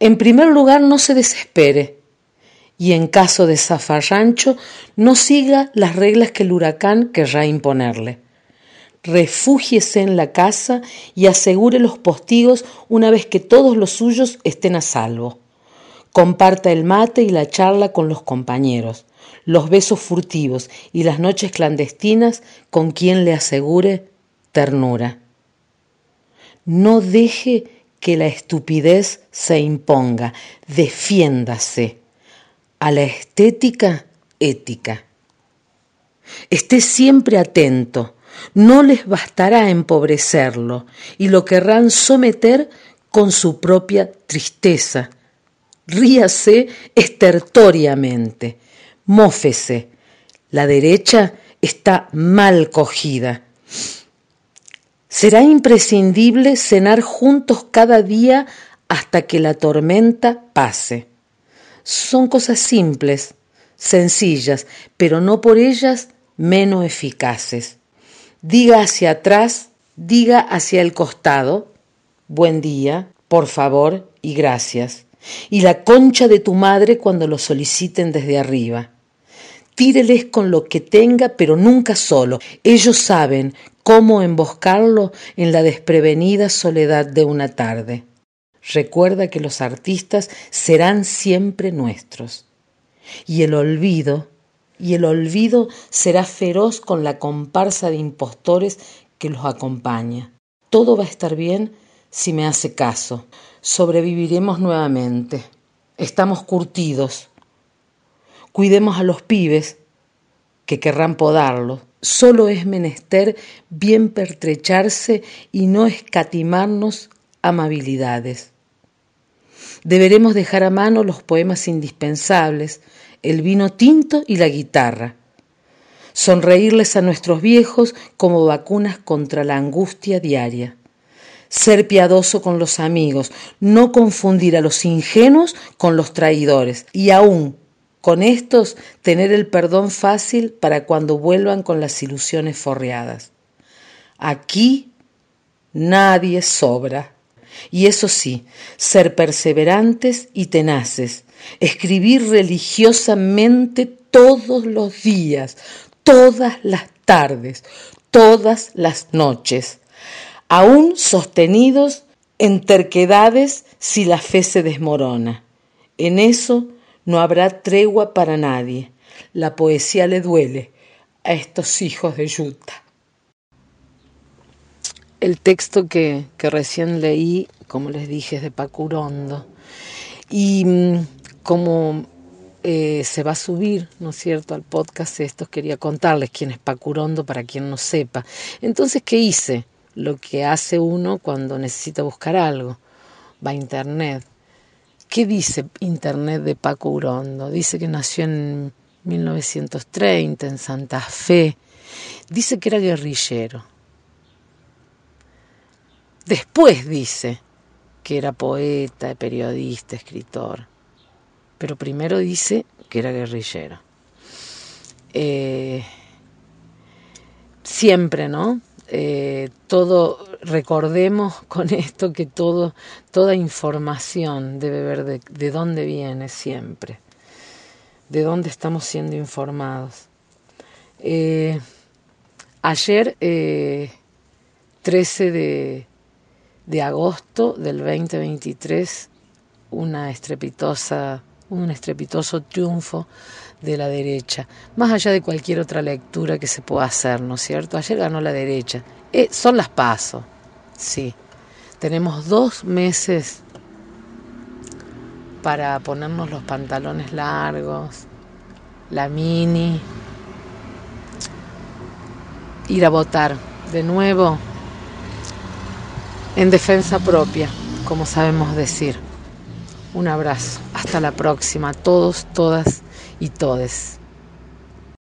En primer lugar, no se desespere y en caso de zafarrancho no siga las reglas que el huracán querrá imponerle. Refúgiese en la casa y asegure los postigos una vez que todos los suyos estén a salvo. Comparta el mate y la charla con los compañeros, los besos furtivos y las noches clandestinas con quien le asegure ternura. No deje que la estupidez se imponga, defiéndase. A la estética, ética. Esté siempre atento, no les bastará empobrecerlo y lo querrán someter con su propia tristeza. Ríase estertoriamente, mófese. La derecha está mal cogida. Será imprescindible cenar juntos cada día hasta que la tormenta pase. Son cosas simples, sencillas, pero no por ellas menos eficaces. Diga hacia atrás, diga hacia el costado, buen día, por favor y gracias. Y la concha de tu madre cuando lo soliciten desde arriba. Tíreles con lo que tenga, pero nunca solo. Ellos saben cómo emboscarlo en la desprevenida soledad de una tarde. Recuerda que los artistas serán siempre nuestros. Y el olvido, y el olvido será feroz con la comparsa de impostores que los acompaña. Todo va a estar bien si me hace caso. Sobreviviremos nuevamente. Estamos curtidos. Cuidemos a los pibes que querrán podarlo. Solo es menester bien pertrecharse y no escatimarnos amabilidades. Deberemos dejar a mano los poemas indispensables, el vino tinto y la guitarra. Sonreírles a nuestros viejos como vacunas contra la angustia diaria. Ser piadoso con los amigos, no confundir a los ingenuos con los traidores y aún con estos tener el perdón fácil para cuando vuelvan con las ilusiones forreadas. Aquí nadie sobra. Y eso sí, ser perseverantes y tenaces, escribir religiosamente todos los días, todas las tardes, todas las noches, aún sostenidos en terquedades si la fe se desmorona. En eso no habrá tregua para nadie. La poesía le duele a estos hijos de Yuta. El texto que, recién leí, como les dije, es de Pacurondo. Y mm, como eh, se va a subir, ¿no es cierto?, al podcast esto, quería contarles quién es Pacurondo para quien no sepa. Entonces, ¿qué hice? Lo que hace uno cuando necesita buscar algo. Va a internet. ¿Qué dice internet de Paco Urondo? Dice que nació en 1930 en Santa Fe. Dice que era guerrillero Después dice que era poeta, periodista, escritor, pero primero dice que era guerrillero. Eh, siempre, ¿no? Eh, todo, recordemos con esto que toda información debe ver de, dónde viene siempre, de dónde estamos siendo informados. Eh, ayer, 13 de, de agosto del 2023 una estrepitosa, un estrepitoso triunfo de la derecha, más allá de cualquier otra lectura que se pueda hacer, ¿no es cierto? Ayer ganó la derecha. Eh, son las pasos, sí. Tenemos dos meses para ponernos los pantalones largos, la mini, ir a votar de nuevo en defensa propia, como sabemos decir. Un abrazo. Hasta la próxima, todos, todas y todes.